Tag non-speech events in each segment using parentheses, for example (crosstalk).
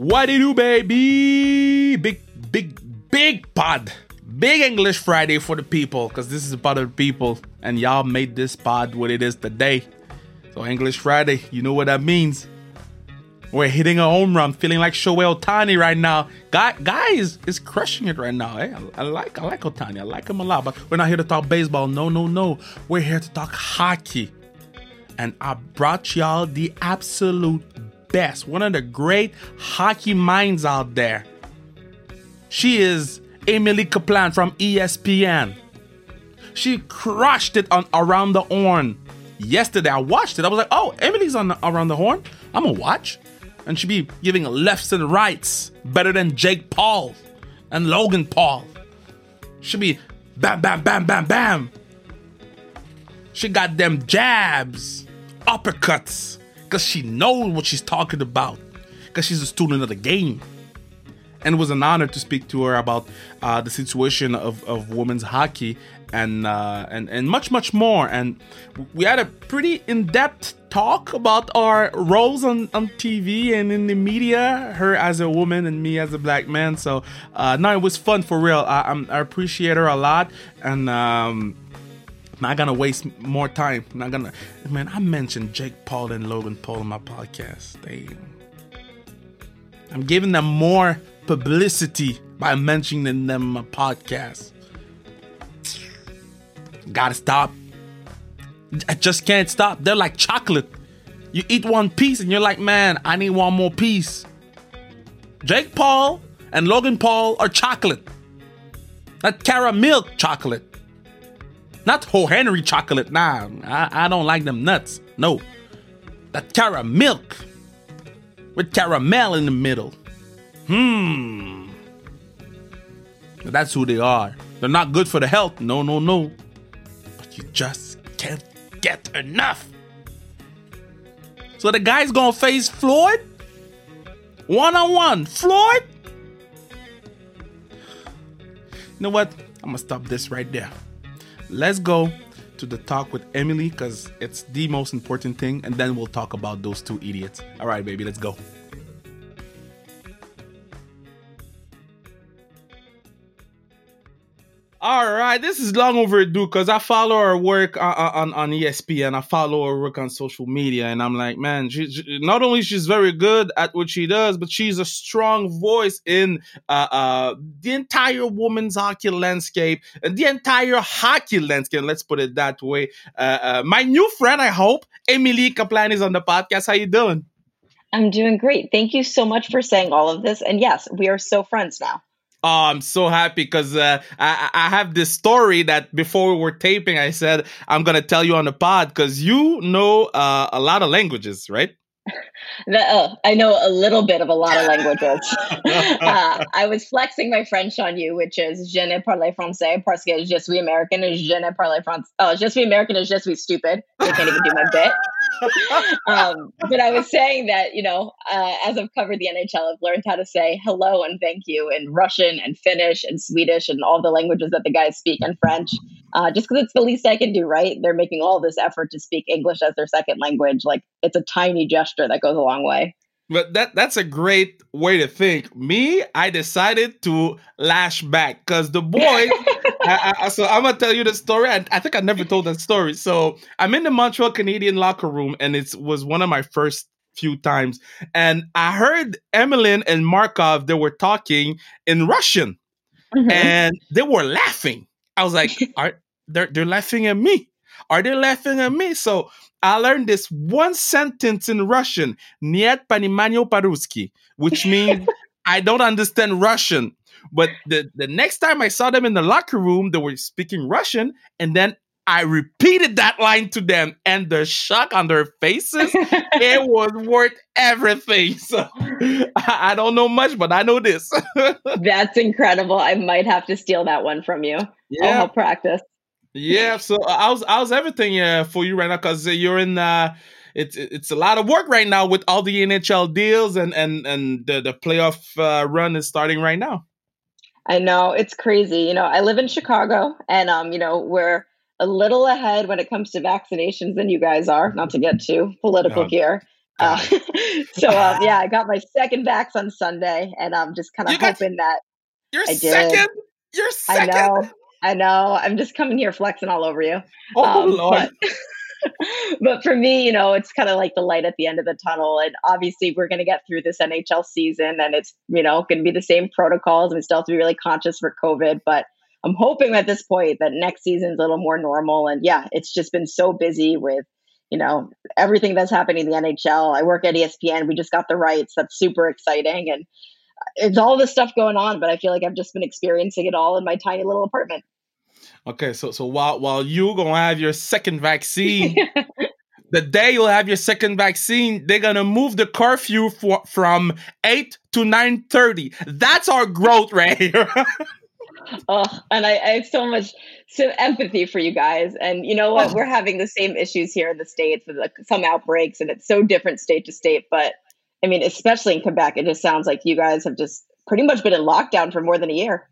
What do you do, baby? Big, big, big pod. Big English Friday for the people, because this is about the people, and y'all made this pod what it is today. So English Friday, you know what that means. We're hitting a home run, feeling like Shohei Ohtani right now. Guy, guy is, is crushing it right now. Eh? I, I like I like Ohtani. I like him a lot. But we're not here to talk baseball. No, no, no. We're here to talk hockey. And I brought y'all the absolute best. One of the great hockey minds out there. She is Emily Kaplan from ESPN. She crushed it on Around the Horn. Yesterday I watched it. I was like, oh, Emily's on Around the Horn. I'm gonna watch and should be giving lefts and rights better than Jake Paul and Logan Paul. Should be bam, bam, bam, bam, bam. She got them jabs, uppercuts, because she knows what she's talking about, because she's a student of the game. And it was an honor to speak to her about uh, the situation of, of women's hockey and uh, and and much much more. And we had a pretty in depth talk about our roles on, on TV and in the media. Her as a woman and me as a black man. So uh, no, it was fun for real. I, I'm, appreciate her a lot, and um, not gonna waste more time. Not gonna man. I mentioned Jake Paul and Logan Paul in my podcast. They, I'm giving them more publicity by mentioning them in my podcast. Gotta stop. I just can't stop. They're like chocolate. You eat one piece and you're like, man, I need one more piece. Jake Paul and Logan Paul are chocolate. Not caramel milk chocolate. Not whole Henry chocolate. Nah, I, I don't like them nuts. No. That caramel with caramel in the middle. Hmm. That's who they are. They're not good for the health. No, no, no. But you just can't get enough. So the guy's gonna face Floyd one on one. Floyd? You know what? I'm gonna stop this right there. Let's go to the talk with Emily because it's the most important thing, and then we'll talk about those two idiots. All right, baby, let's go. All right, this is long overdue because I follow her work on, on, on ESPN. I follow her work on social media, and I'm like, man, she, she, not only she's very good at what she does, but she's a strong voice in uh, uh, the entire women's hockey landscape, and the entire hockey landscape. Let's put it that way. Uh, uh, my new friend, I hope, Emily Kaplan is on the podcast. How you doing? I'm doing great. Thank you so much for saying all of this. And yes, we are so friends now. Oh, I'm so happy because uh, I, I have this story that before we were taping, I said I'm gonna tell you on the pod because you know uh, a lot of languages, right? uh, I know a little bit of a lot of languages. (laughs) uh, I was flexing my French on you, which is je ne parle français parce que je suis American and je ne parle français. Oh, je suis American is je suis stupid. I can't even do my bit. Um, but I was saying that, you know, uh, as I've covered the NHL, I've learned how to say hello and thank you in Russian and Finnish and Swedish and all the languages that the guys speak in French. Uh, just because it's the least I can do, right? They're making all this effort to speak English as their second language. Like it's a tiny gesture that goes a long way. But that that's a great way to think. Me, I decided to lash back because the boy. (laughs) I, I, so I'm gonna tell you the story. I, I think I never told that story. So I'm in the Montreal Canadian locker room, and it was one of my first few times. And I heard Emelin and Markov they were talking in Russian, mm-hmm. and they were laughing. I was like, (laughs) "Are they're, they're laughing at me? Are they laughing at me?" So I learned this one sentence in Russian, "Нет пониманию по-русски," which means (laughs) I don't understand Russian. But the, the next time I saw them in the locker room, they were speaking Russian, and then I repeated that line to them, and the shock on their faces, (laughs) it was worth everything. (laughs) So I don't know much, but I know this. (laughs) That's incredible. I might have to steal that one from you. Yeah. I'll help practice. Yeah, so uh, how's how's everything uh, for you right now? Because uh, you're in uh, it's it's a lot of work right now with all the NHL deals and and and the the playoff uh, run is starting right now. I know it's crazy. You know, I live in Chicago, and um, you know, we're a little ahead when it comes to vaccinations than you guys are. Not to get too political here, Uh, (laughs) so um, (laughs) yeah, I got my second vax on Sunday, and I'm just kind of hoping that you're I second. Did. You're second. I know. I know. I'm just coming here flexing all over you. Oh um, Lord. But, (laughs) (laughs) but for me, you know, it's kind of like the light at the end of the tunnel. And obviously, we're going to get through this NHL season, and it's you know going to be the same protocols. We still have to be really conscious for COVID, but I'm hoping at this point that next season's a little more normal. And yeah, it's just been so busy with you know everything that's happening in the NHL. I work at ESPN. We just got the rights. That's super exciting, and it's all this stuff going on. But I feel like I've just been experiencing it all in my tiny little apartment. Okay, so so while while you gonna have your second vaccine, (laughs) the day you'll have your second vaccine, they're gonna move the curfew for, from eight to nine thirty. That's our growth right here. (laughs) oh, and I, I, have so much so empathy for you guys. And you know what? Oh. We're having the same issues here in the states with like some outbreaks, and it's so different state to state. But I mean, especially in Quebec, it just sounds like you guys have just pretty much been in lockdown for more than a year.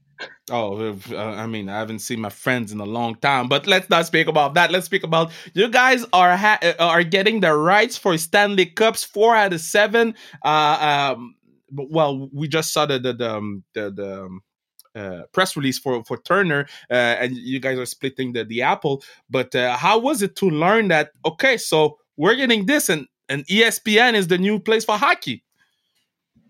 Oh, uh, I mean, I haven't seen my friends in a long time, but let's not speak about that. Let's speak about you guys are ha- uh, are getting the rights for Stanley Cups, four out of seven. Uh, um, well, we just saw the the the, um, the, the um, uh, press release for for Turner, uh, and you guys are splitting the the apple. But uh, how was it to learn that? Okay, so we're getting this, and and ESPN is the new place for hockey.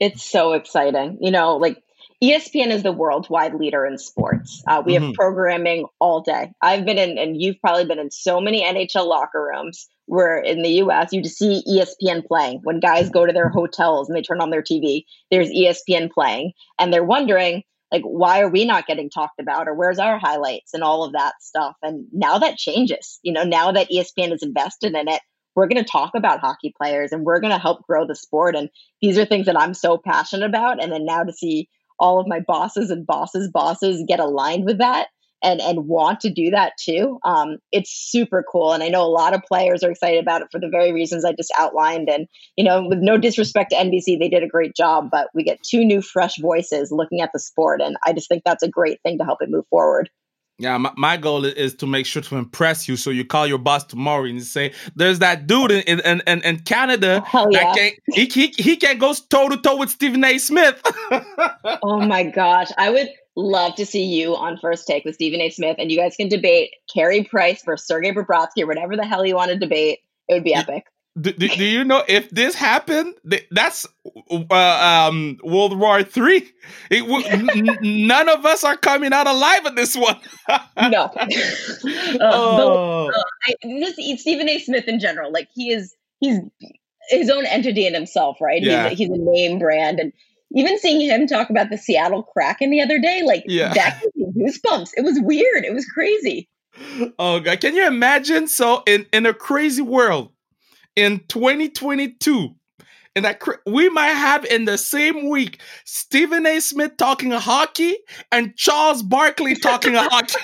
It's so exciting, you know, like ESPN is the worldwide leader in sports. Uh, we mm-hmm. have programming all day. I've been in, and you've probably been in so many NHL locker rooms where in the US you just see ESPN playing. When guys go to their hotels and they turn on their TV, there's ESPN playing. And they're wondering, like, why are we not getting talked about? Or where's our highlights and all of that stuff? And now that changes. You know, now that ESPN is invested in it, we're going to talk about hockey players and we're going to help grow the sport. And these are things that I'm so passionate about. And then now to see all of my bosses and bosses bosses get aligned with that and and want to do that too. Um, it's super cool. And i know a lot of players are excited about it for the very reasons i just outlined. And you know with no disrespect to nbc they did a great job but we get two new fresh voices looking at the sport. And i just think that's a great thing to help it move forward yeah, my, my goal is to make sure to impress you. So you call your boss tomorrow and say, "There's that dude in in, in, in Canada (laughs) oh, that can he, he he can go toe to toe with Stephen A. Smith." (laughs) oh my gosh, I would love to see you on First Take with Stephen A. Smith, and you guys can debate Carey Price versus Sergei Bobrovsky or whatever the hell you want to debate. It would be epic do, do, do, you know if this happened that's uh, um, world war three. N- none of us are coming out alive in this one. (laughs) No. (laughs) Uh, oh. uh, I, this stephen a. Smith in general like he is he's his own entity in himself right? Yeah. he's, he's a name brand and even seeing him talk about the seattle kraken the other day like yeah. that gave me goosebumps. It was weird. It was crazy. Oh god. Can you imagine? So in in a crazy world in 2022 and that we might have in the same week Stephen A. Smith talking hockey and Charles Barkley talking (laughs) hockey.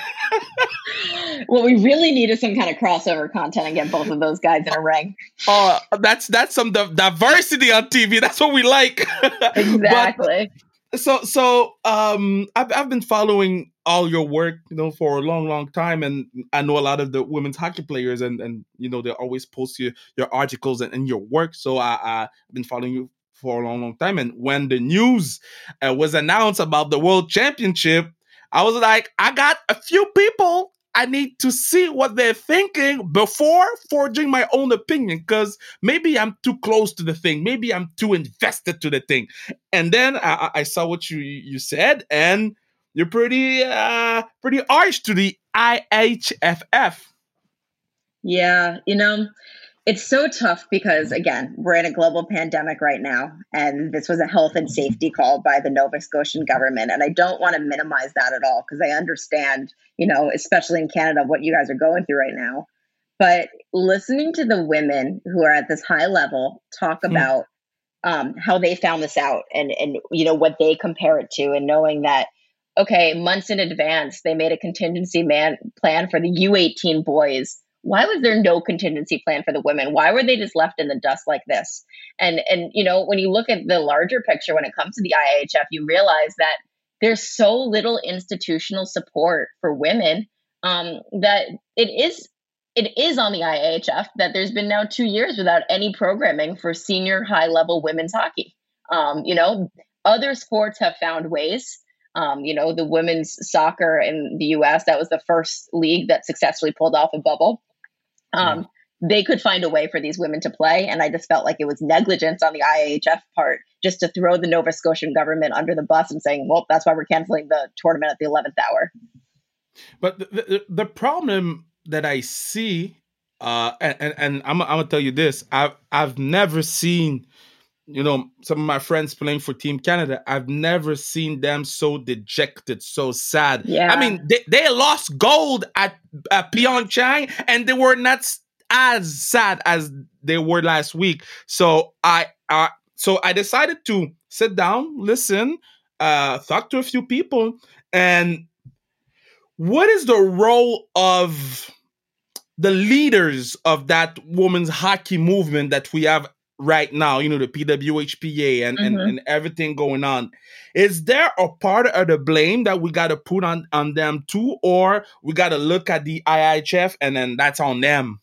what we really need is some kind of crossover content and get both of those guys in a ring. Oh, uh, that's that's some diversity on TV. That's what we like. (laughs) Exactly. but, so so um, I've I've been following all your work, you know, for a long, long time. And I know a lot of the women's hockey players, and and you know they always post your your articles and, and your work. So I, I've been following you for a long, long time. And when the news uh, was announced about the World Championship, I was like, I got a few people. I need to see what they're thinking before forging my own opinion because maybe I'm too close to the thing. Maybe I'm too invested to the thing. And then I, I saw what you you said, and you're pretty uh pretty harsh to the IIHF. Yeah, you know, it's so tough because again, we're in a global pandemic right now and this was a health and safety call by the Nova Scotian government and I don't want to minimize that at all because I understand, you know, especially in Canada what you guys are going through right now. But listening to the women who are at this high level talk mm. about um, how they found this out and and you know what they compare it to and knowing that okay, months in advance, they made a contingency man plan for the U18 boys. Why was there no contingency plan for the women? Why were they just left in the dust like this? And and you know, when you look at the larger picture when it comes to the IIHF, you realize that there's so little institutional support for women um, that it is it is on the IIHF that there's been now two years without any programming for senior high level women's hockey. Um, you know, other sports have found ways. Um, you know, the women's soccer in the US, that was the first league that successfully pulled off a bubble. Um, They could find a way for these women to play. And I just felt like it was negligence on the IIHF part just to throw the Nova Scotian government under the bus and saying, well, that's why we're canceling the tournament at the 11th hour. But the, the, the problem that I see, uh, and, and, and I'm, I'm gonna tell you this: I've I've never seen, you know, some of my friends playing for Team Canada. I've never seen them so dejected, so sad. Yeah. I mean, they, they lost gold at, at Pyeongchang, and they were not as sad as they were last week. So I, I so I decided to sit down, listen, uh, talk to a few people, and what is the role of the leaders of that women's hockey movement that we have right now, you know, the PWHPA and, mm-hmm. and, and, everything going on. Is there a part of the blame that we got to put on, on them too, or we got to look at the IIHF and then that's on them?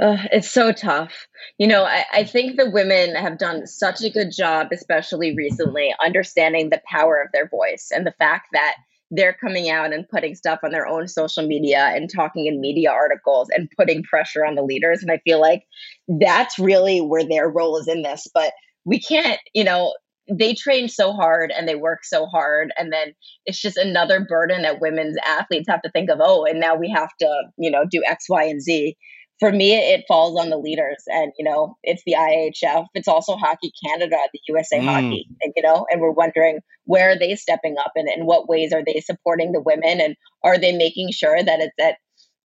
Uh, it's so tough. You know, I, I think the women have done such a good job, especially recently, understanding the power of their voice and the fact that they're coming out and putting stuff on their own social media and talking in media articles and putting pressure on the leaders. And I feel like that's really where their role is in this. But we can't, you know, they train so hard and they work so hard and then it's just another burden that women's athletes have to think of oh and now we have to you know do x y and z for me, it falls on the leaders, and you know, it's the IIHF. It's also Hockey Canada, the USA mm. Hockey, and you know, and we're wondering where are they stepping up, and in what ways are they supporting the women, and are they making sure that it's at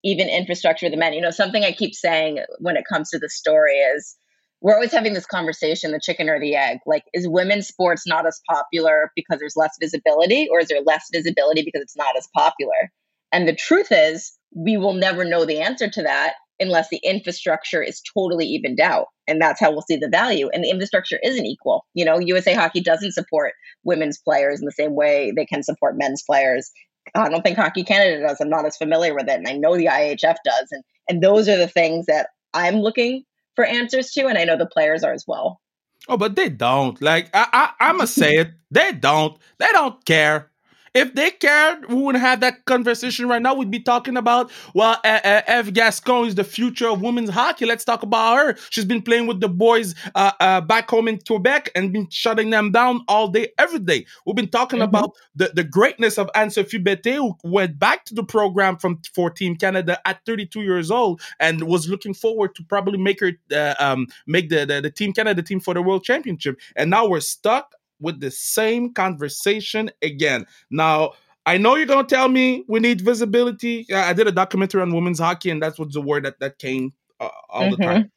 even infrastructure of the men? You know, something I keep saying when it comes to the story is we're always having this conversation the chicken or the egg like is women's sports not as popular because there's less visibility or is there less visibility because it's not as popular and the truth is we will never know the answer to that unless the infrastructure is totally evened out. And that's how we'll see the value. And the infrastructure isn't equal. You know, USA Hockey doesn't support women's players in the same way they can support men's players. I don't think Hockey Canada does. I'm not as familiar with it. And I know the IIHF does. And and those are the things that I'm looking for answers to. And I know the players are as well. Oh, but they don't. Like I, I I'ma say it. They don't. They don't care. If they cared, we wouldn't have that conversation right now. We'd be talking about, well, uh, uh, Eve Gascon is the future of women's hockey. Let's talk about her. She's been playing with the boys uh, uh, back home in Quebec and been shutting them down all day, every day. We've been talking mm-hmm. about the, the greatness of Anne-Sophie Bettez, who went back to the program from for Team Canada at 32 years old and was looking forward to probably make her uh, um, make the, the, the Team Canada team for the World Championship. And now we're stuck with the same conversation again. Now, I know you're gonna tell me we need visibility. I did a documentary on women's hockey, and that's what's the word that that came uh, all mm-hmm. the time.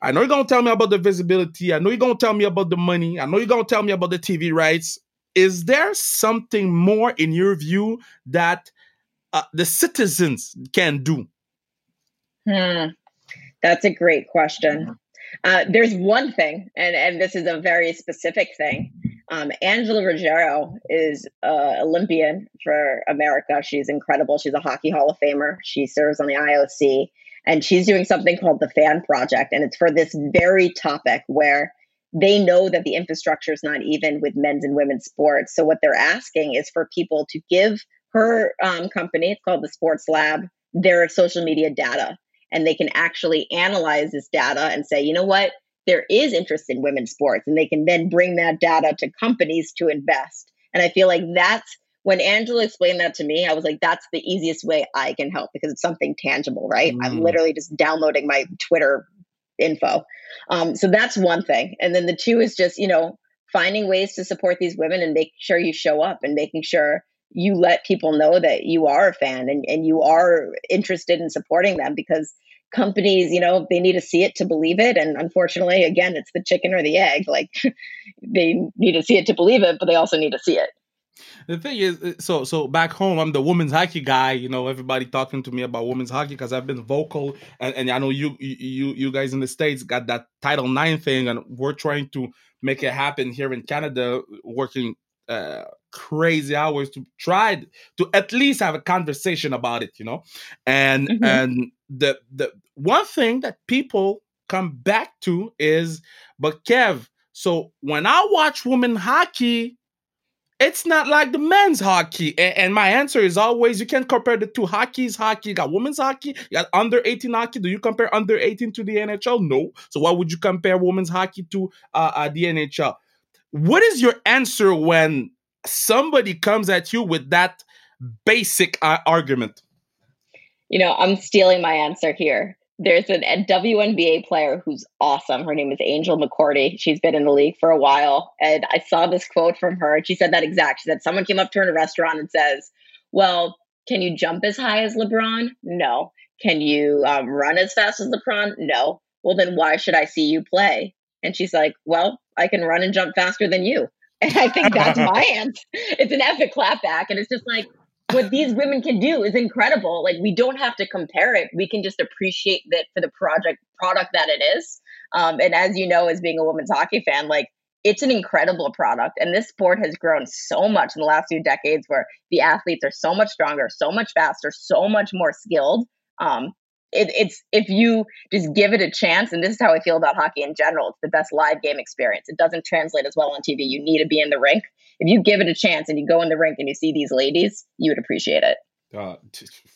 I know you're gonna tell me about the visibility. I know you're gonna tell me about the money. I know you're gonna tell me about the TV rights. Is there something more in your view that uh, the citizens can do? Hmm. That's a great question. Uh, there's one thing, and, and this is a very specific thing. Um, Angela Ruggiero is an Olympian for America. She's incredible. She's a hockey Hall of Famer. She serves on the IOC, and she's doing something called the Fan Project, and it's for this very topic where they know that the infrastructure is not even with men's and women's sports. So what they're asking is for people to give her um, company, it's called the Sports Lab, their social media data and they can actually analyze this data and say, you know what, there is interest in women's sports, and they can then bring that data to companies to invest. And I feel like that's when Angela explained that to me, I was like, that's the easiest way I can help because it's something tangible, right? Mm. I'm literally just downloading my Twitter info. Um, so that's one thing. And then the two is just, you know, finding ways to support these women and making sure you show up and making sure you let people know that you are a fan and, and you are interested in supporting them because companies, you know, they need to see it to believe it. And unfortunately, again, it's the chicken or the egg. Like (laughs) they need to see it to believe it, but they also need to see it. The thing is, uh, so so back home, I'm the women's hockey guy. You know, everybody talking to me about women's hockey because I've been vocal, and, and I know you you you guys in the states got that Title Nine thing, and we're trying to make it happen here in Canada, working uh, crazy hours to try to at least have a conversation about it, you know. And mm-hmm. and the the one thing that people come back to is, but Kev, so when I watch women hockey, it's not like the men's hockey. And, my answer is always you can't compare the two. Hockey's hockey. You got women's hockey, you got under 18 hockey. Do you compare under 18 to the NHL? No. So why would you compare women's hockey to uh, uh, the NHL? What is your answer when somebody comes at you with that basic uh, argument? You know, I'm stealing my answer here there's an, a WNBA player who's awesome. Her name is Angel McCoughtry. She's been in the league for a while. And I saw this quote from her. And she said that exact. She said, Someone came up to her in a restaurant and says, Well, can you jump as high as LeBron? No. Can you um, run as fast as LeBron? No. Well, then why should I see you play? And she's like, Well, I can run and jump faster than you. (laughs) And I think that's my (laughs) answer. It's an epic clapback. And it's just like, what these women can do is incredible. Like we don't have to compare it. We can just appreciate that for the project product that it is. Um, and as you know, as being a women's hockey fan, like it's an incredible product. And this sport has grown so much in the last few decades where the athletes are so much stronger, so much faster, so much more skilled. Um, it, it's if you just give it a chance, and this is how I feel about hockey in general. It's the best live game experience. It doesn't translate as well on TV. You need to be in the rink if you give it a chance and you go in the rink and you see these ladies, you would appreciate it. Uh,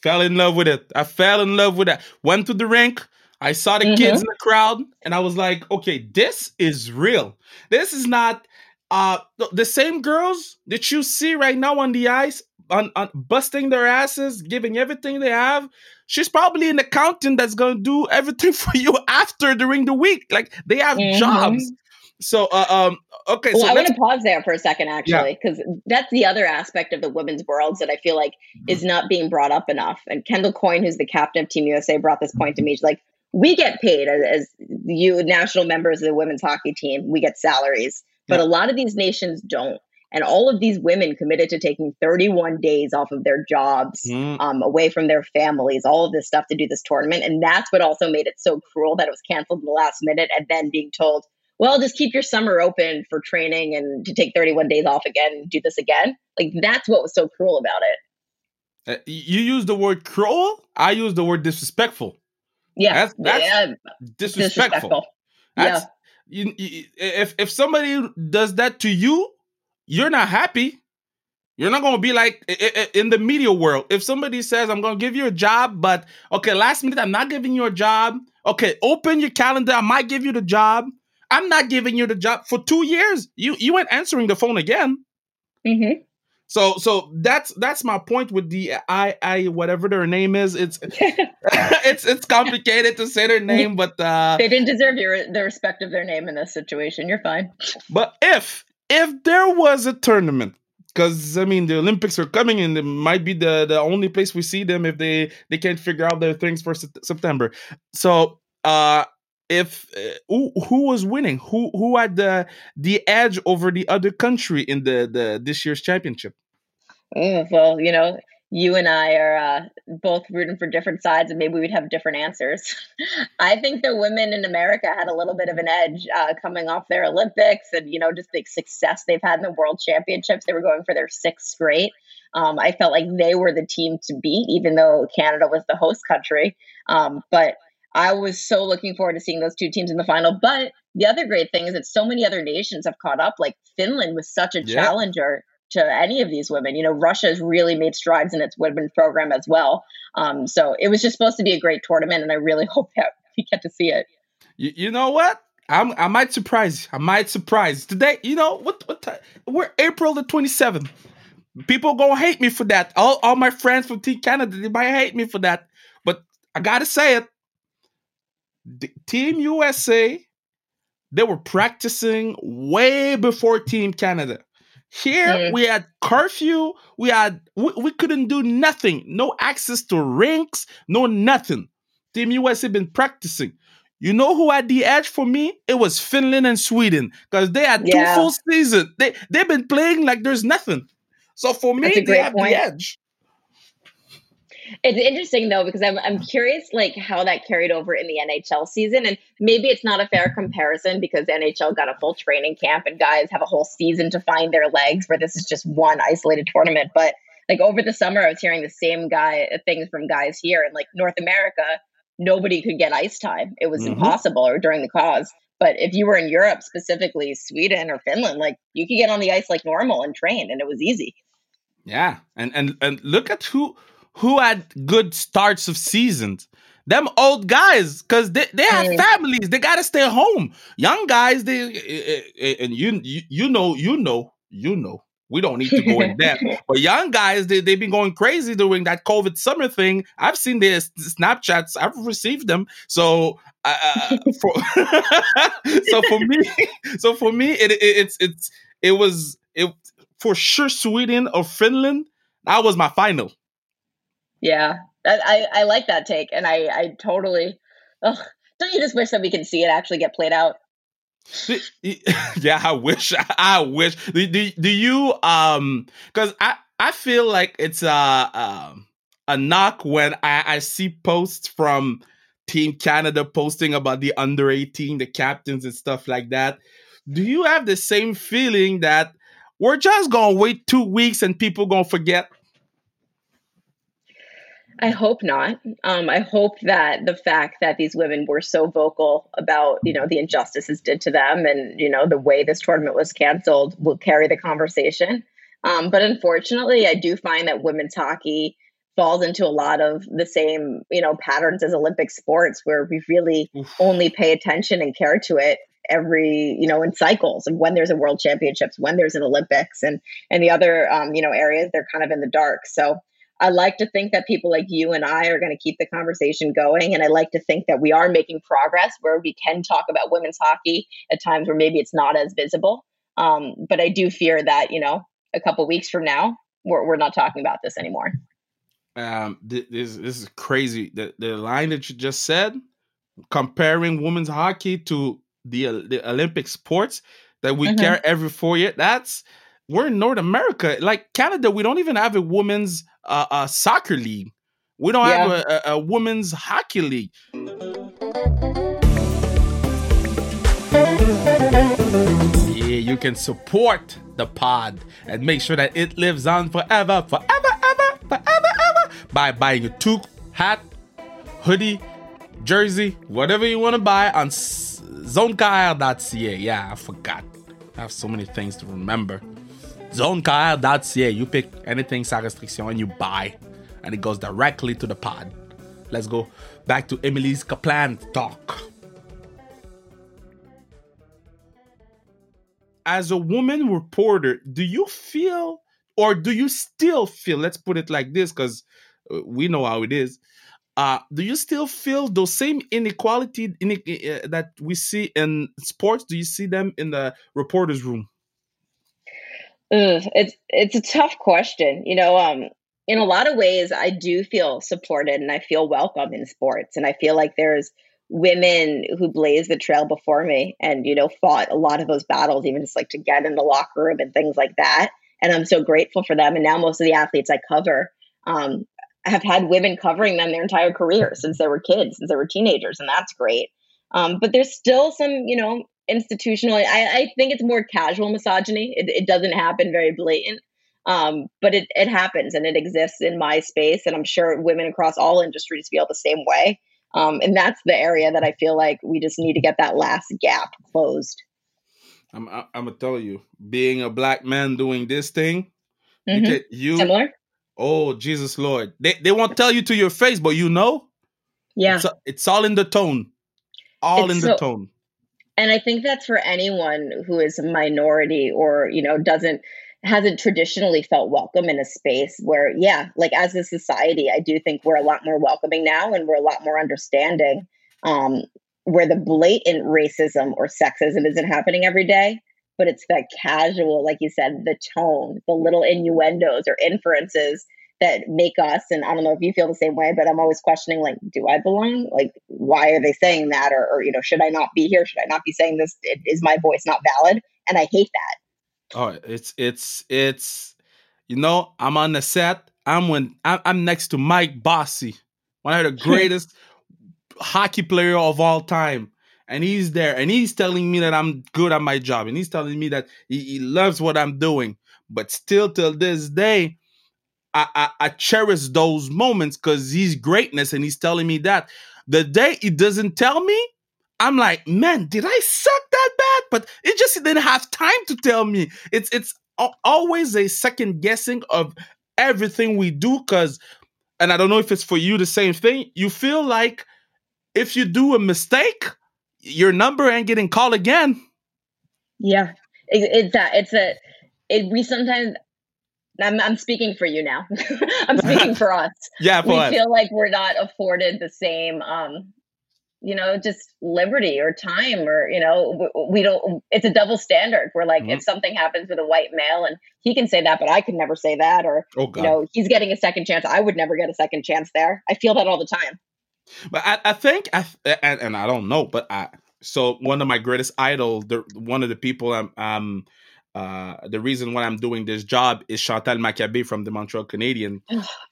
fell in love with it. I fell in love with it. Went to the rink. I saw the mm-hmm. kids in the crowd, and I was like, okay, this is real. This is not uh the same girls that you see right now on the ice, on, on busting their asses, giving everything they have. She's probably an accountant that's gonna do everything (laughs) for you after during the week. Like they have mm-hmm. jobs. So, uh, um, okay. Well, so I want to pause there for a second, actually, because yeah. that's the other aspect of the women's worlds that I feel like mm-hmm. is not being brought up enough. And Kendall Coyne, who's the captain of Team USA, brought this point to me. She's like, we get paid as, as you national members of the women's hockey team. We get salaries, but yeah. a lot of these nations don't. And all of these women committed to taking 31 days off of their jobs, mm. um, away from their families, all of this stuff to do this tournament. And that's what also made it so cruel that it was canceled in the last minute and then being told, well, just keep your summer open for training and to take 31 days off again and do this again. Like that's what was so cruel about it. Uh, you use the word cruel. I use the word disrespectful. Yeah, that's, that's yeah. disrespectful. disrespectful. That's, yeah. You, you, if if somebody does that to you, you're not happy. You're not going to be like in the media world. If somebody says, I'm going to give you a job, but okay, last minute, I'm not giving you a job. Okay, open your calendar. I might give you the job. I'm not giving you the job for two years. You you ain't answering the phone again. Mm-hmm. So so that's that's my point with the I I whatever their name is. It's (laughs) (laughs) it's it's complicated to say their name, but uh, they didn't deserve your the respect of their name in this situation. You're fine. But if if there was a tournament, because I mean the Olympics are coming and it might be the the only place we see them if they they can't figure out their things for September. So uh if uh, who, who was winning who who had the the edge over the other country in the the this year's championship mm, well you know you and i are uh, both rooting for different sides and maybe we'd have different answers (laughs) i think the women in america had a little bit of an edge uh, coming off their olympics and you know just the success they've had in the world championships they were going for their sixth straight um, i felt like they were the team to beat even though canada was the host country um, but I was so looking forward to seeing those two teams in the final. But the other great thing is that so many other nations have caught up. Like Finland was such a yeah. challenger to any of these women. You know, Russia has really made strides in its women program as well. Um, so it was just supposed to be a great tournament, and I really (laughs) hope that we get to see it. You, you know what? I'm, I might surprise you. I might surprise today. You know what? What time? We're April the 27th. People gonna hate me for that. All all my friends from Team Canada they might hate me for that. But I gotta say it. Team USA, they were practicing way before Team Canada. Here we had curfew. We had we, we couldn't do nothing. No access to rinks. No nothing. Team USA been practicing. You know who had the edge for me? It was Finland and Sweden because they had yeah. two full seasons. They they've been playing like there's nothing. So for me, they have point. the edge. It's interesting though because I'm I'm curious like how that carried over in the NHL season, and maybe it's not a fair comparison because NHL got a full training camp and guys have a whole season to find their legs, where this is just one isolated tournament. But like over the summer, I was hearing the same guy uh, things from guys here in like North America. Nobody could get ice time; it was mm-hmm. impossible, or during the cause. But if you were in Europe, specifically Sweden or Finland, like you could get on the ice like normal and train, and it was easy. Yeah, and and and look at who who had good starts of seasons. Them old guys, because they, they have families, they gotta stay home. Young guys, they eh, eh, eh, and you you, you know you know you know we don't need to go in depth. (laughs) but young guys, they, they've been going crazy during that COVID summer thing. I've seen their Snapchats, I've received them. So, uh, uh for, (laughs) so for me, (laughs) so for me, it, it, it's, it's, it was, it for sure Sweden or Finland. That was my final. Yeah, I, I like that take. And I, I totally, ugh, don't you just wish that we could see it actually get played out? (laughs) yeah, I wish. (laughs) I wish. Do, do, do you um? Because I I feel like it's a a, a knock when I I see posts from Team Canada posting about the under eighteen, the captains and stuff like that. Do you have the same feeling that we're just gonna wait two weeks and people gonna forget? I hope not. Um, I hope that the fact that these women were so vocal about, you know, the injustices did to them and, you know, the way this tournament was canceled will carry the conversation. Um, but unfortunately, I do find that women's hockey falls into a lot of the same, you know, patterns as Olympic sports where we really Oof. only pay attention and care to it every you know in cycles and when there's a world championships when there's an olympics and and the other um, you know areas they're kind of in the dark so I like to think that people like you and I are going to keep the conversation going. And I like to think that we are making progress where we can talk about women's hockey at times where maybe it's not as visible. Um, but I do fear that, you know, a couple weeks from now, we're, we're not talking about this anymore. Um, this, this is crazy. The, the line that you just said, comparing women's hockey to the, the Olympic sports that we mm-hmm. care every four years, that's we're in North America. Like Canada, we don't even have a women's uh, uh, soccer league. We don't yeah. have a, a, a women's hockey league. Yeah, you can support the pod and make sure that it lives on forever, forever, ever, forever, ever by buying a toque, hat, hoodie, jersey, whatever you want to buy on zonekr.ca. Yeah, I forgot. I have so many things to remember zonekr.ca. You pick anything sans restriction and you buy, and it goes directly to the pod. Let's go back to Emily's Kaplan talk. As a woman reporter, do you feel, or do you still feel, let's put it like this, because uh, we know how it is. Uh, do you still feel those same inequality in, uh, that we see in sports? Do you see them in the reporters' room? Ugh, it's it's a tough question. You know, um, in a lot of ways, I do feel supported and I feel welcome in sports, and I feel like there's women who blazed the trail before me and you know fought a lot of those battles, even just like to get in the locker room and things like that. And I'm so grateful for them. And now most of the athletes I cover um, have had women covering them their entire career since they were kids, since they were teenagers, and that's great. Um, but there's still some, you know, institutional. I, I think it's more casual misogyny. It, it doesn't happen very blatant, um, but it, it happens and it exists in my space. And I'm sure women across all industries feel the same way. Um, and that's the area that I feel like we just need to get that last gap closed. I'm, I'm gonna tell you, being a black man doing this thing, mm-hmm. you, you similar. Oh Jesus Lord, they they won't tell you to your face, but you know, yeah, it's, it's all in the tone, all it's in so, the tone and i think that's for anyone who is a minority or you know doesn't hasn't traditionally felt welcome in a space where yeah like as a society i do think we're a lot more welcoming now and we're a lot more understanding um, where the blatant racism or sexism isn't happening every day but it's the casual like you said the tone the little innuendos or inferences that make us and i don't know if you feel the same way but i'm always questioning like do i belong? Like why are they saying that? Or, or you know should i not be here? Should i not be saying this? Is my voice not valid? And i hate that. Oh it's it's it's you know i'm on the set. I'm when I'm, next to Mike Bossy, one of the (laughs) greatest hockey player of all time. And he's there and he's telling me that I'm good at my job and he's telling me that he, he loves what I'm doing. But still, till this day, I, I, cherish those moments because he's greatness and he's telling me that. The day he doesn't tell me, I'm like, man, did I suck that bad? But it just didn't have time to tell me. It's it's always a second guessing of everything we do because, and I don't know if it's for you the same thing. You feel like if you do a mistake, your number ain't getting called again. Yeah, it's that. It's a. It, we sometimes. I'm, I'm speaking for you now. (laughs) I'm speaking for us. (laughs) Yeah, we feel like we're not afforded the same, um, you know, just liberty or time, or you know, we don't. It's a double standard. We're like, mm-hmm. if something happens with a white male, and he can say that, but I could never say that, or oh, you know, he's getting a second chance. I would never get a second chance there. I feel that all the time. But I, I think I and, and I don't know, but I so one of my greatest idols, the one of the people I'm um uh the reason why I'm doing this job is Chantal Machabée from the Montreal Canadian.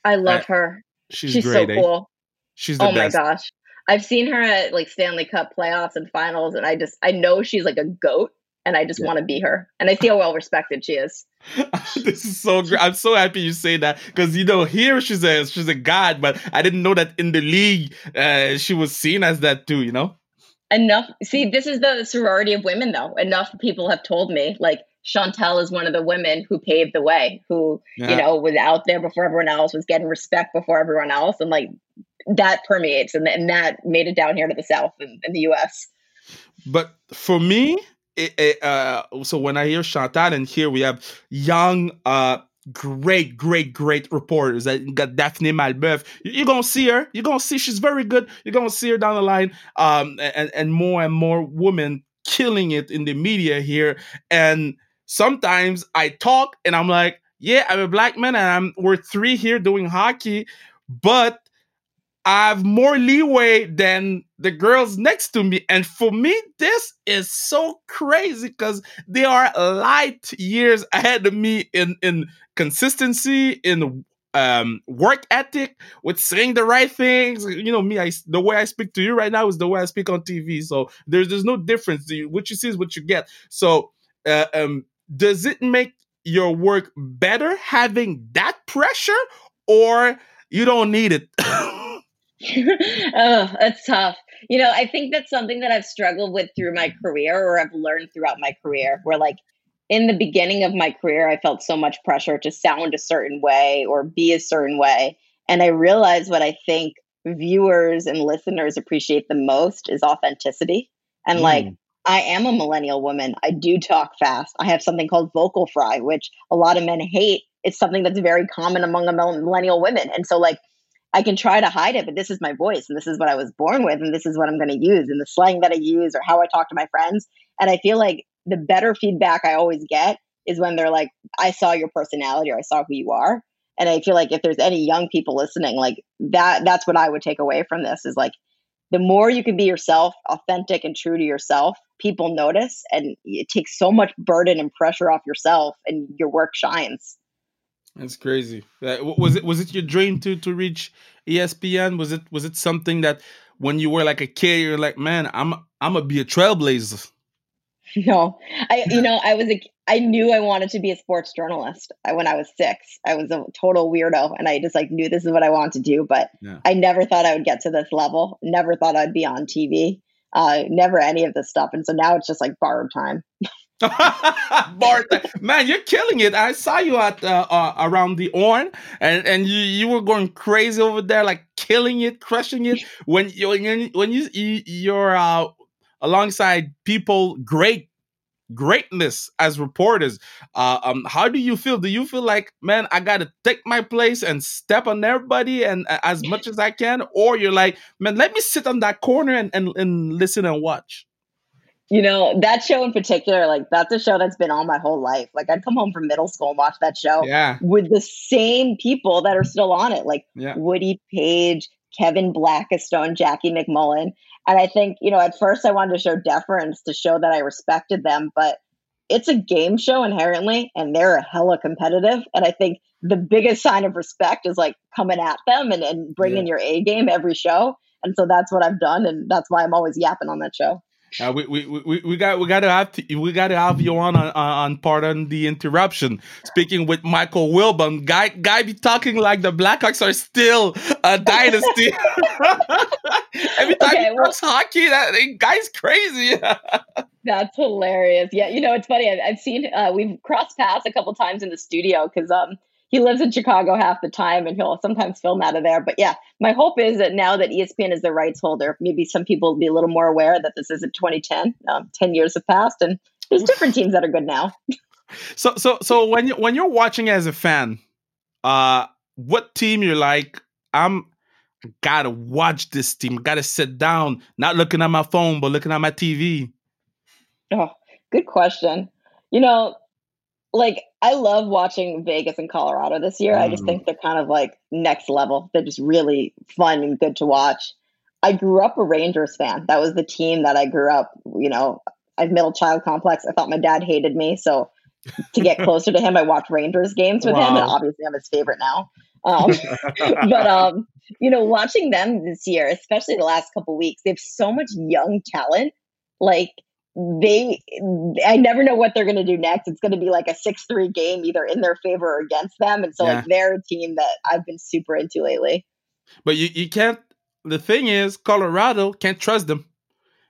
I love uh, her. She's, she's great, so eh? cool. She's the oh best. my gosh. I've seen her at like Stanley Cup playoffs and finals, and I just I know she's like a goat, and I just yeah. want to be her. And I see how well respected she is. (laughs) this is so great. I'm so happy you say that because you know here she's a she's a god, but I didn't know that in the league uh, she was seen as that too. You know. Enough. See, this is the sorority of women, though. Enough people have told me like Chantal is one of the women who paved the way, who yeah. you know was out there before everyone else, was getting respect before everyone else, and like that permeates, and, and that made it down here to the South in, in the U.S. But for me, it, it, uh, so when I hear Chantal and here we have young, uh, great, great, great reporters. That got Daphne Malboeuf. You're gonna see her. You're gonna see she's very good. You're gonna see her down the line. Um, and and more and more women killing it in the media here. And sometimes I talk and I'm like, yeah, I'm a black man and I'm we're three here doing hockey, but I have more leeway than the girls next to me. And for me, this is so crazy because they are light years ahead of me in, in consistency, in um, work ethic, with saying the right things. You know, me, I, the way I speak to you right now is the way I speak on TV. So there's, there's no difference. What you see is what you get. So, uh, um, does it make your work better having that pressure or you don't need it? (laughs) oh, that's tough. You know, I think that's something that I've struggled with through my career or I've learned throughout my career where like in the beginning of my career I felt so much pressure to sound a certain way or be a certain way and I realized what I think viewers and listeners appreciate the most is authenticity. And mm. like I am a millennial woman. I do talk fast. I have something called vocal fry, which a lot of men hate. It's something that's very common among millennial women. And so like I can try to hide it, but this is my voice and this is what I was born with and this is what I'm going to use and the slang that I use or how I talk to my friends. And I feel like the better feedback I always get is when they're like, I saw your personality or I saw who you are. And I feel like if there's any young people listening, like that, that's what I would take away from this is like the more you can be yourself, authentic and true to yourself, people notice and it takes so much burden and pressure off yourself and your work shines. That's crazy. was it was it your dream to to reach ESPN? Was it was it something that when you were like a kid, you're like, man, I'm I'm gonna be a trailblazer. (laughs) No, I you (laughs) know I was a I knew I wanted to be a sports journalist uh, when I was six. I was a total weirdo, and I just like knew this is what I wanted to do. But yeah. I never thought I would get to this level. Never thought I'd be on TV. Uh, never any of this stuff. And so now it's just like borrowed time. (laughs) (laughs) Bart, man, you're killing it. I saw you at uh, uh, around the horn, and and you you were going crazy over there, like killing it, crushing it. (laughs) When you when you when you, you are uh, alongside people, great greatness as reporters. Uh, um, how do you feel? Do you feel like, man, I got to take my place and step on everybody and uh, as (laughs) much as I can, or you're like, man, let me sit on that corner and and, and listen and watch. You know, that show in particular, like that's a show that's been on my whole life. Like I'd come home from middle school and watch that show yeah. with the same people that are still on it, like yeah. Woody Paige, Kevin Blackistone, Jackie MacMullan. And I think, you know, at first I wanted to show deference to show that I respected them, but it's a game show inherently and they're a hella competitive. And I think the biggest sign of respect is like coming at them and, and bringing yeah. your A game every show. And so that's what I've done, and that's why I'm always yapping on that show. Uh, we, we, we, we got we got to have to, we got to have you on, on on pardon the interruption. Speaking with Michael Wilbon, guy guy be talking like the Blackhawks are still a (laughs) dynasty. (laughs) Every time okay, he well, hockey, that guy's crazy. (laughs) that's hilarious. Yeah, you know it's funny. I've, I've seen uh, we've crossed paths a couple times in the studio because um he lives in Chicago half the time and he'll sometimes film out of there. But yeah, my hope is that now that ESPN is the rights holder, maybe some people will be a little more aware that this isn't 2010. Um, 10 years have passed and there's different teams that are good now. (laughs) so, so, so when you when you're watching as a fan, uh, what team you're like? I'm gotta watch this team. Gotta sit down, not looking at my phone, but looking at my TV. Oh, good question. You know, like I love watching Vegas and Colorado this year. Mm. I just mm. think they're kind of like next level. They're just really fun and good to watch. I grew up a Rangers fan. That was the team that I grew up, you know, I have middle child complex. I thought my dad hated me. So to get (laughs) closer to him, I watched Rangers games with wow. him. And obviously I'm his favorite now. Um, (laughs) but, um, you know, watching them this year, especially the last couple weeks, they have so much young talent. Like they I never know what they're going to do next. It's going to be like a 6-3 game either in their favor or against them and so yeah. like they're a team that I've been super into lately. But you you can't the thing is Colorado can't trust them.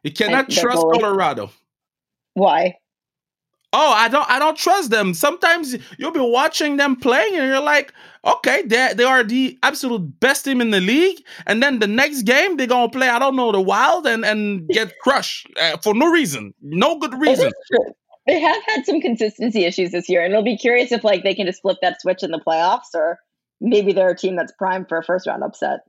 You cannot trust Colorado. Why? Oh, I don't I don't trust them. Sometimes you'll be watching them playing and you're like, okay, they they are the absolute best team in the league, and then the next game they're gonna play I don't know the Wild and and get (laughs) crushed uh, for no reason, no good reason. They have had some consistency issues this year, and it'll be curious if like they can just flip that switch in the playoffs, or maybe they're a team that's primed for a first round upset.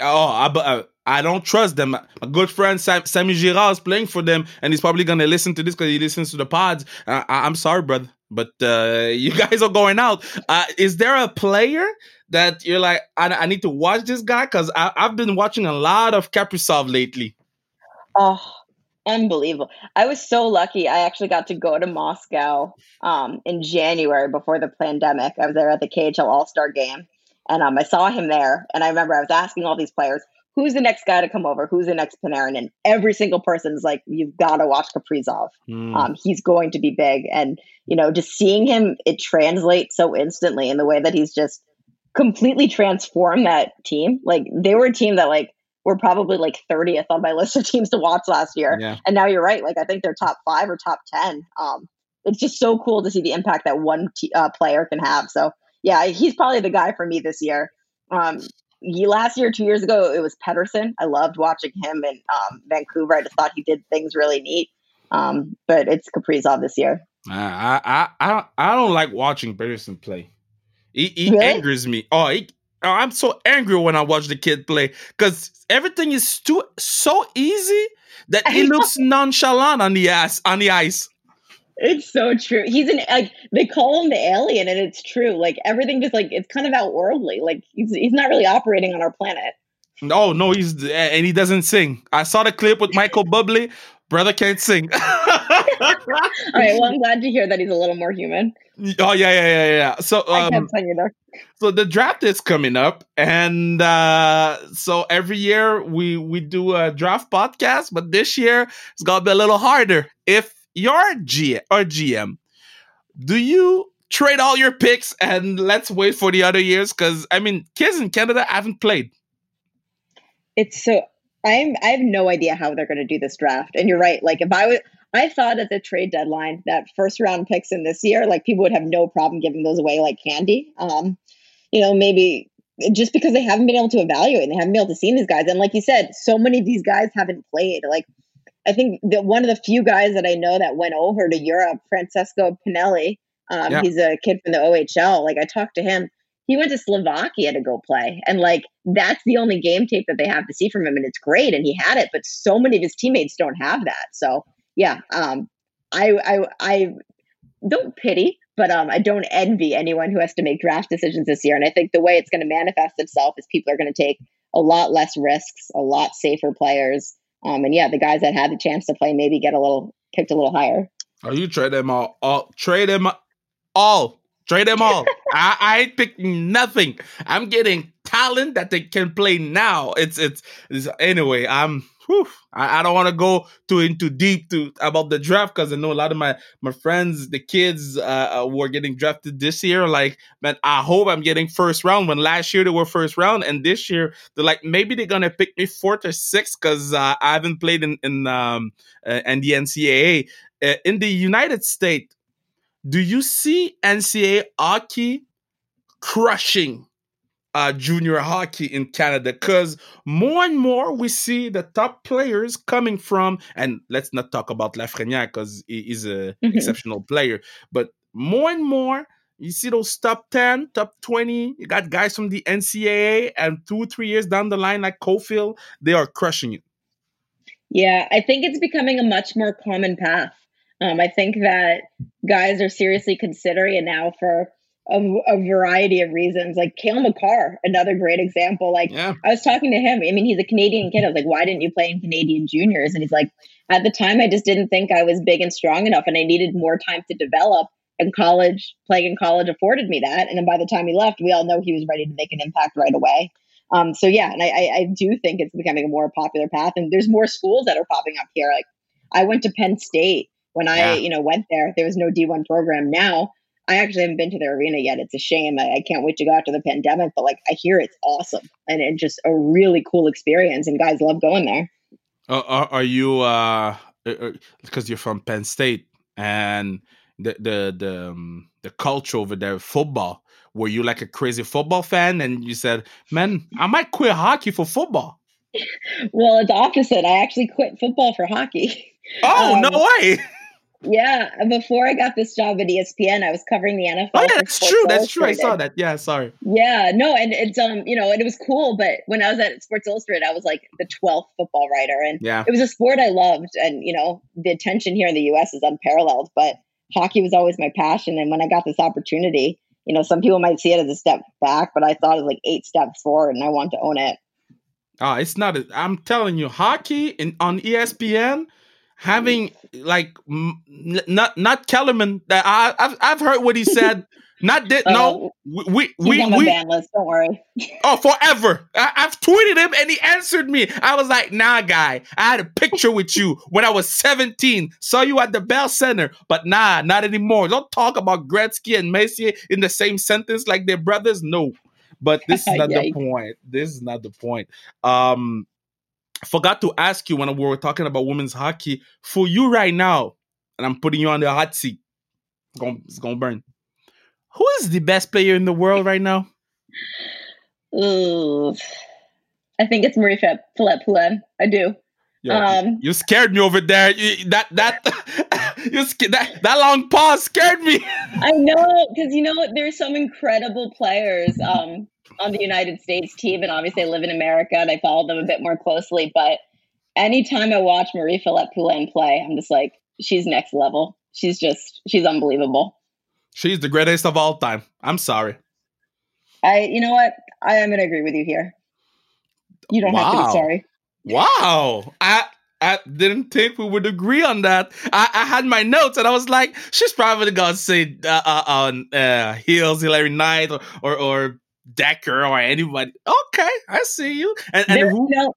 Oh, I, uh, I don't trust them. My good friend Sam, Sammy Girard is playing for them, and he's probably gonna listen to this because he listens to the pods. Uh, I, am sorry, brother, but uh, (laughs) you guys are going out. Uh, is there a player that you're like, I, I need to watch this guy? Because I've been watching a lot of Kaprizov lately. Oh, unbelievable! I was so lucky. I actually got to go to Moscow um, in January before the pandemic. I was there at the KHL All Star Game, and um, I saw him there. And I remember I was asking all these players who's the next guy to come over? Who's the next Panarin? And every single person is like, you've got to watch Kaprizov. Mm. Um, he's going to be big. And, you know, just seeing him, it translates so instantly in the way that he's just completely transformed that team. Like they were a team that like were probably like 30th on my list of teams to watch last year. Yeah. And now you're right. Like I think they're top five or top 10. Um, it's just so cool to see the impact that one t- uh, player can have. So yeah, he's probably the guy for me this year. Um, last year, two years ago, it was Pettersson. I loved watching him in um, Vancouver. I just thought he did things really neat. Um, but it's Kaprizov this year. I I I I don't like watching Pettersson play. He, he really? angers me. Oh, he, oh, I'm so angry when I watch the kid play because everything is too so easy that (laughs) he looks nonchalant on the ass on the ice. It's so true. He's an like they call him the alien, and it's true. Like everything just like it's kind of outworldly. Like he's he's not really operating on our planet. No, no, he's and he doesn't sing. I saw the clip with Michael Bublé. Brother can't sing. (laughs) All right. Well, I'm glad to hear that he's a little more human. Oh yeah, yeah, yeah, yeah. So um, so the draft is coming up, and uh, so every year we we do a draft podcast, but this year it's gonna be a little harder. If your G or GM, do you trade all your picks and let's wait for the other years? Because I mean, kids in Canada haven't played. It's so I'm I have no idea how they're going to do this draft. And you're right. Like if I was, I thought at the trade deadline that first round picks in this year, like people would have no problem giving those away like candy. Um, you know, maybe just because they haven't been able to evaluate and they haven't been able to see these guys. And like you said, so many of these guys haven't played. Like I think that one of the few guys that I know that went over to Europe, Francesco Pinelli, um, yeah. he's a kid from the OHL. Like I talked to him, he went to Slovakia to go play, and like that's the only game tape that they have to see from him, and it's great, and he had it. But so many of his teammates don't have that. So yeah, um, I I I don't pity, but um, I don't envy anyone who has to make draft decisions this year. And I think the way it's going to manifest itself is people are going to take a lot less risks, a lot safer players. Um, and yeah, the guys that had the chance to play maybe get a little picked a little higher. Oh, you trade them all, all trade them all, Trade them all. (laughs) I, I ain't picking nothing. I'm getting talent that they can play now. It's it's, it's anyway. I'm. Whew, I, I don't want to go too into deep to about the draft because I know a lot of my my friends, the kids, uh, uh, were getting drafted this year. Like, man, I hope I'm getting first round. When last year they were first round, and this year they're like maybe they're gonna pick me fourth or sixth because uh, I haven't played in in um uh, in the NCAA. Uh, in the United States, do you see NCAA hockey crushing uh, junior hockey in Canada? Because more and more we see the top players coming from, and let's not talk about Lafreniere because he is an Mhm. exceptional player, but more and more. You see those top 10, top 20. You got guys from the NCAA, and two, three years down the line, like Caufield, they are crushing it. Yeah, I think it's becoming a much more common path. Um, I think that guys are seriously considering it now for a, a variety of reasons. Like Cale Makar, another great example. Like Yeah. I was talking to him. I mean, he's a Canadian kid. I was like, why didn't you play in Canadian juniors? And he's like, at the time, I just didn't think I was big and strong enough, and I needed more time to develop. And college, playing in college, afforded me that. And then by the time he left, we all know he was ready to make an impact right away. Um, so yeah, and I, I, I do think it's becoming a more popular path, and there's more schools that are popping up here. Like I went to Penn State when I, Yeah. you know, went there. There was no D1 program. Now I actually haven't been to their arena yet. It's a shame. I, I can't wait to go after the pandemic, but like I hear it's awesome and it's just a really cool experience, and guys love going there. Uh, are, are you uh because you're from Penn State and the the the um, the culture over there football were you like a crazy football fan and you said man I might quit hockey for football (laughs) Well, it's opposite. I actually quit football for hockey. oh Um, no way (laughs) yeah, before I got this job at ESPN, I was covering the NFL. oh yeah that's true that's true I saw that yeah sorry Yeah, no, and it's um, you know, and it was cool. But when I was at Sports Illustrated, I was like the twelfth football writer, and yeah it was a sport I loved. And you know, the attention here in the U.S. is unparalleled. But hockey was always my passion. And when I got this opportunity, you know, some people might see it as a step back, but I thought it was like eight steps forward, and I want to own it. oh it's not a, I'm telling you hockey in on ESPN having like m- not not Kellerman that I I've, I've heard what he (laughs) said not that no we we we, we ban list. Don't worry. (laughs) Oh, forever. I, I've tweeted him and he answered me. I was like, nah, guy. I had a picture with you when I was 17. Saw you at the Bell Center. But nah, not anymore. Don't talk about Gretzky and Messier in the same sentence like they're brothers. No. But this is (laughs) not the point. This is not the point. Um forgot to ask you when we were talking about women's hockey. For you right now, and I'm putting you on the hot seat. It's gonna, it's gonna burn. Who is the best player in the world right now? Ooh. I think it's Philip Poulin. I do. Yo, Um, you scared me over there. You, that that (laughs) you that that long pause scared me. I know because you know there's some incredible players um, on the United States team, and obviously I live in America and I follow them a bit more closely. But anytime I watch Marie Philip Poulin play, I'm just like, she's next level. She's just she's unbelievable. She's the greatest of all time. I'm sorry. I you know what I am gonna agree with you here. You don't have to be sorry. Wow, I I didn't think we would agree on that. I, I had my notes and I was like, she's probably gonna say uh, uh, on uh, Hills, Hillary Knight, or, or or Decker or anybody. Okay, I see you. And, and There- who? you know,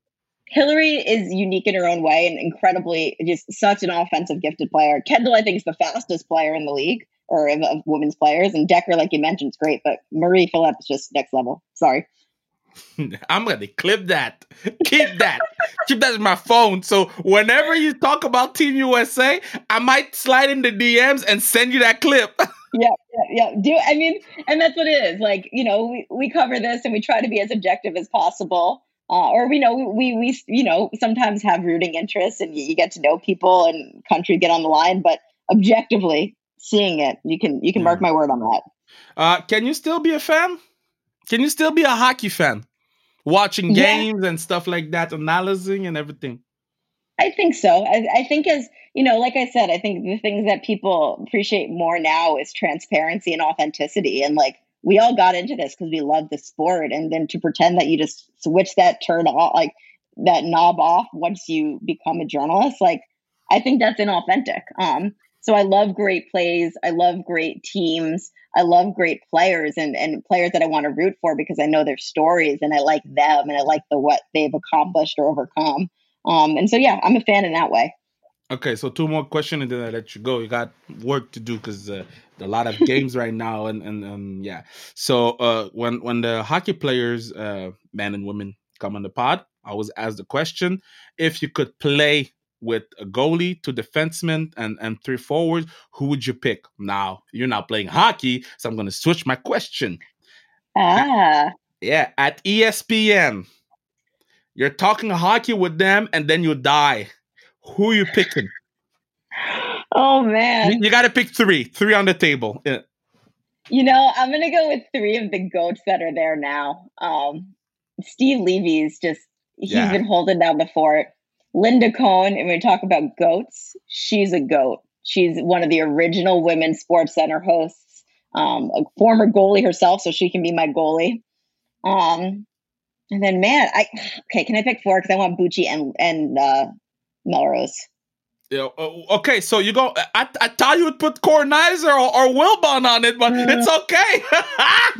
Hillary is unique in her own way and incredibly just such an offensive gifted player. Kendall, I think, is the fastest player in the league or of, of women's players, and Decker, like you mentioned, is great. But Marie Phillips is just next level. Sorry. (laughs) I'm gonna clip that. Keep that. Keep that in my phone. So whenever you talk about Team USA, I might slide in the DMs and send you that clip. (laughs) Yeah, yeah, yeah. Do I mean, and that's what it is. Like you know, we, we cover this and we try to be as objective as possible. Uh, or we know we we you know sometimes have rooting interests and you, you get to know people and country get on the line, but objectively seeing it, you can you can mark my word on that. Uh, can you still be a fan? Can you still be a hockey fan? Watching Yeah. games and stuff like that, analyzing and everything. I think so. I, I think as you know, like I said, I think the things that people appreciate more now is transparency and authenticity. And like we all got into this because we love the sport, and then to pretend that you just switch that turn off, like that knob off once you become a journalist, like I think that's inauthentic. Um, So I love great plays. I love great teams. I love great players and, and players that I want to root for because I know their stories and I like them and I like the what they've accomplished or overcome. Um, and so yeah, I'm a fan in that way. Okay, so two more questions and then I let you go. You got work to do because uh, a lot of games right now and and um, yeah. So uh, when when the hockey players, uh, men and women, come on the pod, I always ask the question if you could play with a goalie, two defensemen, and and three forwards, who would you pick? Now you're not playing hockey, so I'm gonna switch my question. Ah. Yeah, at ESPN, you're talking hockey with them, and then you die. Who are you picking? (gasps) Oh man, you, you got to pick three, three on the table. Yeah. You know, I'm gonna go with three of the goats that are there now. Um, Steve Levy's just he's yeah. been holding down the fort. Linda Cohn, and we talk about goats, she's a goat. She's one of the original women's sports center hosts, um, a former goalie herself, so she can be my goalie. Um, and then, man, I okay. Can I pick four? Because I want Bucci and and uh, Melrose. Yeah, uh, okay, so you go. I, I thought you would put Kornheiser or, or Wilbon on it, but it's okay.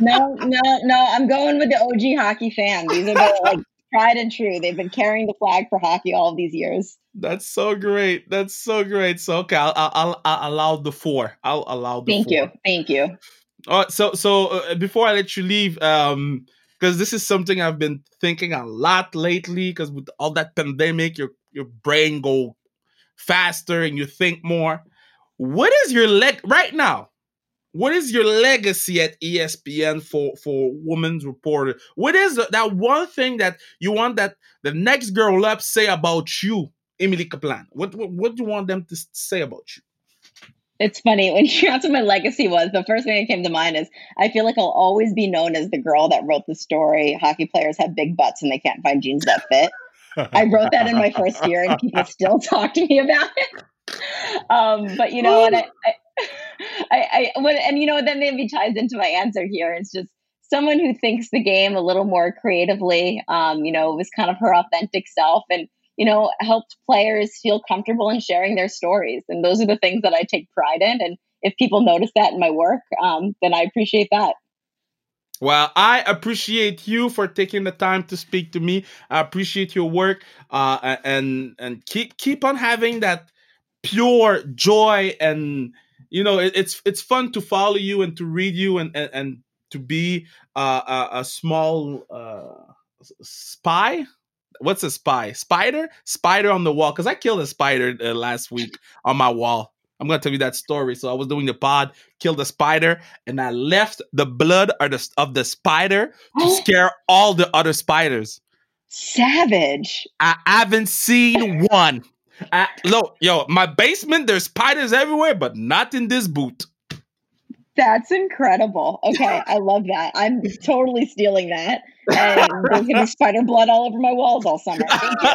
(laughs) no, no, no. I'm going with the OG hockey fan. These are the like tried and true. They've been carrying the flag for hockey all of these years. That's so great. That's so great. So okay, I'll I'll, I'll allow the four. I'll allow the. Thank four. you. Thank you. All right. So so uh, before I let you leave, um, because this is something I've been thinking a lot lately. Because with all that pandemic, your your brain go faster and you think more. What is your leg right now? What is your legacy at ESPN for for women's reporter? What is that one thing that you want that the next girl up say about you, Emily Kaplan? What, what what do you want them to say about you? It's funny when (laughs) you asked what my legacy was. The first thing that came to mind is I feel like I'll always be known as the girl that wrote the story. Hockey players have big butts and they can't find jeans that fit. I wrote that in my first year, and people (laughs) still talk to me about it. Um, but you know, and I, I, I, when, and you know, then maybe ties into my answer here. It's just someone who thinks the game a little more creatively. Um, you know, was kind of her authentic self, and you know, helped players feel comfortable in sharing their stories. And those are the things that I take pride in. And if people notice that in my work, um, then I appreciate that. Well, I appreciate you for taking the time to speak to me. I appreciate your work, uh, and and keep keep on having that pure joy, and you know it, it's it's fun to follow you and to read you and and, and to be uh, a, a, small uh, spy. What's a spy? Spider? Spider on the wall? Because I killed a spider uh, last week on my wall. I'm gonna tell you that story. So I was doing the pod, killed a spider, and I left the blood of the, of the spider to (gasps) scare all the other spiders. Savage. I haven't seen one. I, look, yo, my basement, there's spiders everywhere, but not in this boot. That's incredible. Okay, (laughs) I love that. I'm totally stealing that. And there's gonna be spider blood all over my walls all summer.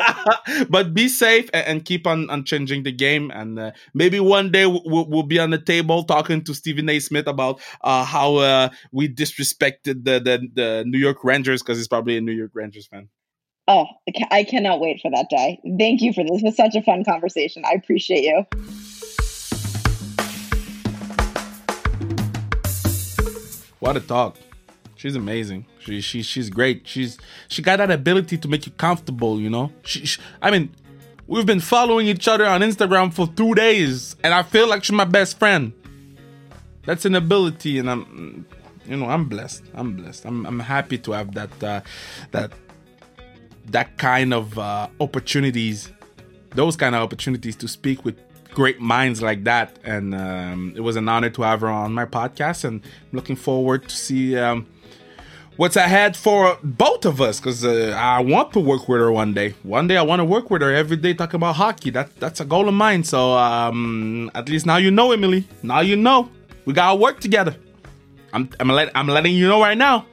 (laughs) but be safe and, keep on, on changing the game. And uh, maybe one day we'll, we'll, be on the table talking to Stephen A. Smith about uh, how uh, we disrespected the, the, the New York Rangers because he's probably a New York Rangers fan. Oh, I cannot wait for that day. Thank you for this. It was such a fun conversation. I appreciate you. What a talk. She's amazing. She, she she's great. She's she got that ability to make you comfortable, you know? She, she, I mean, we've been following each other on Instagram for 2 days and I feel like she's my best friend. That's an ability and I'm you know, I'm blessed. I'm blessed. I'm I'm happy to have that uh, that that kind of uh, opportunities, those kind of opportunities to speak with great minds like that. And um, it was an honor to have her on my podcast. And I'm looking forward to see um, what's ahead for both of us because uh, I want to work with her one day. One day I want to work with her every day talking about hockey. That that's a goal of mine. So um, at least now you know, Emily. Now you know we gotta work together. I'm I'm, let, I'm letting you know right now.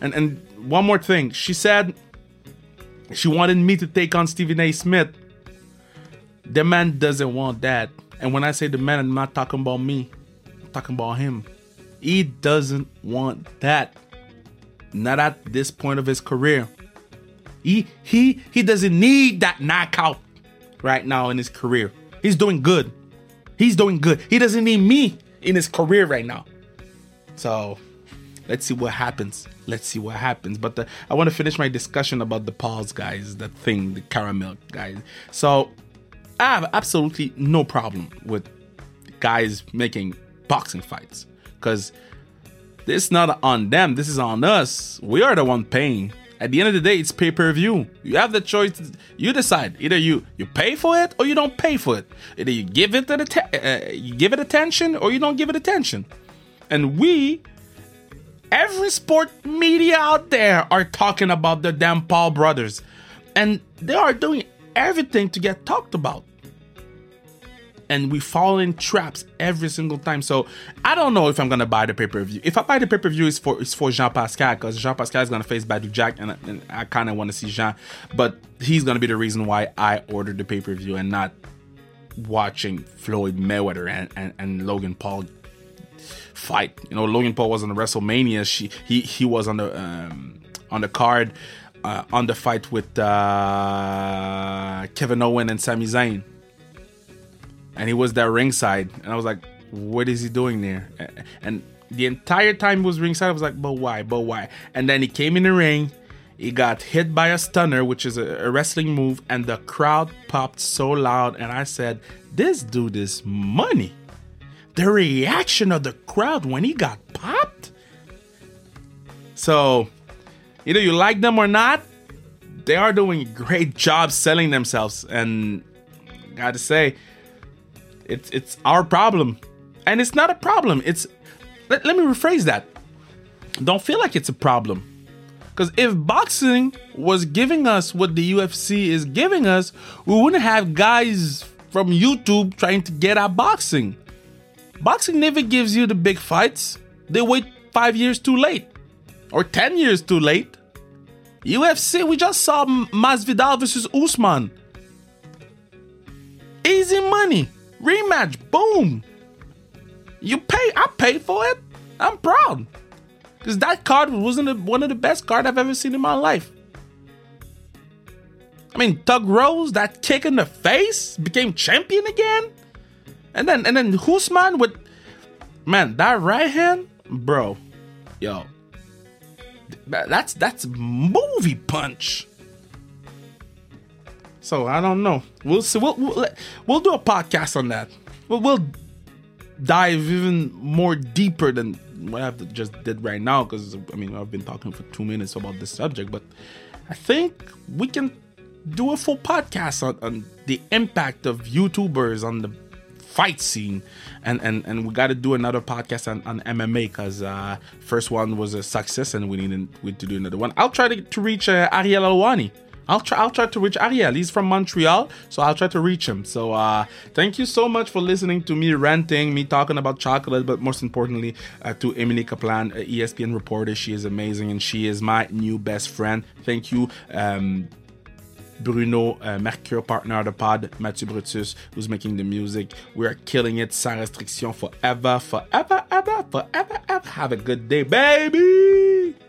And and one more thing, she said she wanted me to take on Stephen A. Smith the man doesn't want that. And when I say the man, I'm not talking about me. I'm talking about him. He doesn't want that. Not at this point of his career. He he he doesn't need that knockout right now in his career. He's doing good. He's doing good. He doesn't need me in his career right now. So let's see what happens. Let's see what happens. But the, I want to finish my discussion about the pause guys, the thing, the caramel guys. So I have absolutely no problem with guys making boxing fights because this is not on them. This is on us. We are the one paying. At the end of the day, it's pay per view. You have the choice. You decide. Either you you pay for it or you don't pay for it. Either you give it the uh, you give it attention or you don't give it attention. And we, every sport media out there, are talking about the damn Paul brothers, and they are doing everything to get talked about and we fall in traps every single time. So I don't know if I'm gonna buy the pay per view. If I buy the pay per view, it's for it's for Jean Pascal because Jean Pascal is gonna face Badou Jack, and, and I kind of want to see Jean, but he's gonna be the reason why I ordered the pay per view and not watching Floyd Mayweather and, and, and Logan Paul fight. You know, Logan Paul was on the WrestleMania. She he he was on the um, on the card. Uh, on the fight with uh, Kevin Owen and Sami Zayn and he was there ringside, and I was like, "What is he doing there?" And the entire time he was ringside, I was like, "But why? But why?" And then he came in the ring. He got hit by a stunner, which is a, a wrestling move, and the crowd popped so loud. And I said, "This dude is money." The reaction of the crowd when he got popped. So, either you like them or not, they are doing a great job selling themselves. And gotta say, it's it's our problem, and it's not a problem. It's let, let me rephrase that. Don't feel like it's a problem. Because if boxing was giving us what the UFC is giving us, we wouldn't have guys from YouTube trying to get at boxing. Boxing never gives you the big fights. They wait five years too late or 10 years too late. UFC, we just saw Masvidal versus Usman. Easy money. Rematch, boom. You pay, I paid for it. I'm proud. Because that card wasn't one of the best cards I've ever seen in my life. I mean, Thug Rose, that kick in the face, became champion again. And then and then Usman with man, that right hand, bro. Yo. That's that's movie punch. So I don't know. We'll see. We'll we'll, we'll do a podcast on that. We'll, we'll dive even more deeper than what I've just did right now because I mean I've been talking for two minutes about this subject, but I think we can do a full podcast on, on the impact of YouTubers on the fight scene and and and we got to do another podcast on, on MMA because uh first one was a success and we needed we to do another one i'll try to, to reach uh, Ariel Helwani I'll try. I'll try to reach Ariel. He's from Montreal, so I'll try to reach him. So, uh, thank you so much for listening to me ranting, me talking about chocolate, but most importantly, uh, to Emily Kaplan, ESPN reporter. She is amazing, and she is my new best friend. Thank you. Um, Bruno uh, Mercure, partner of the pod, Mathieu Brutus, who's making the music. We are killing it sans restriction forever, forever, ever, forever, ever. Have a good day, baby.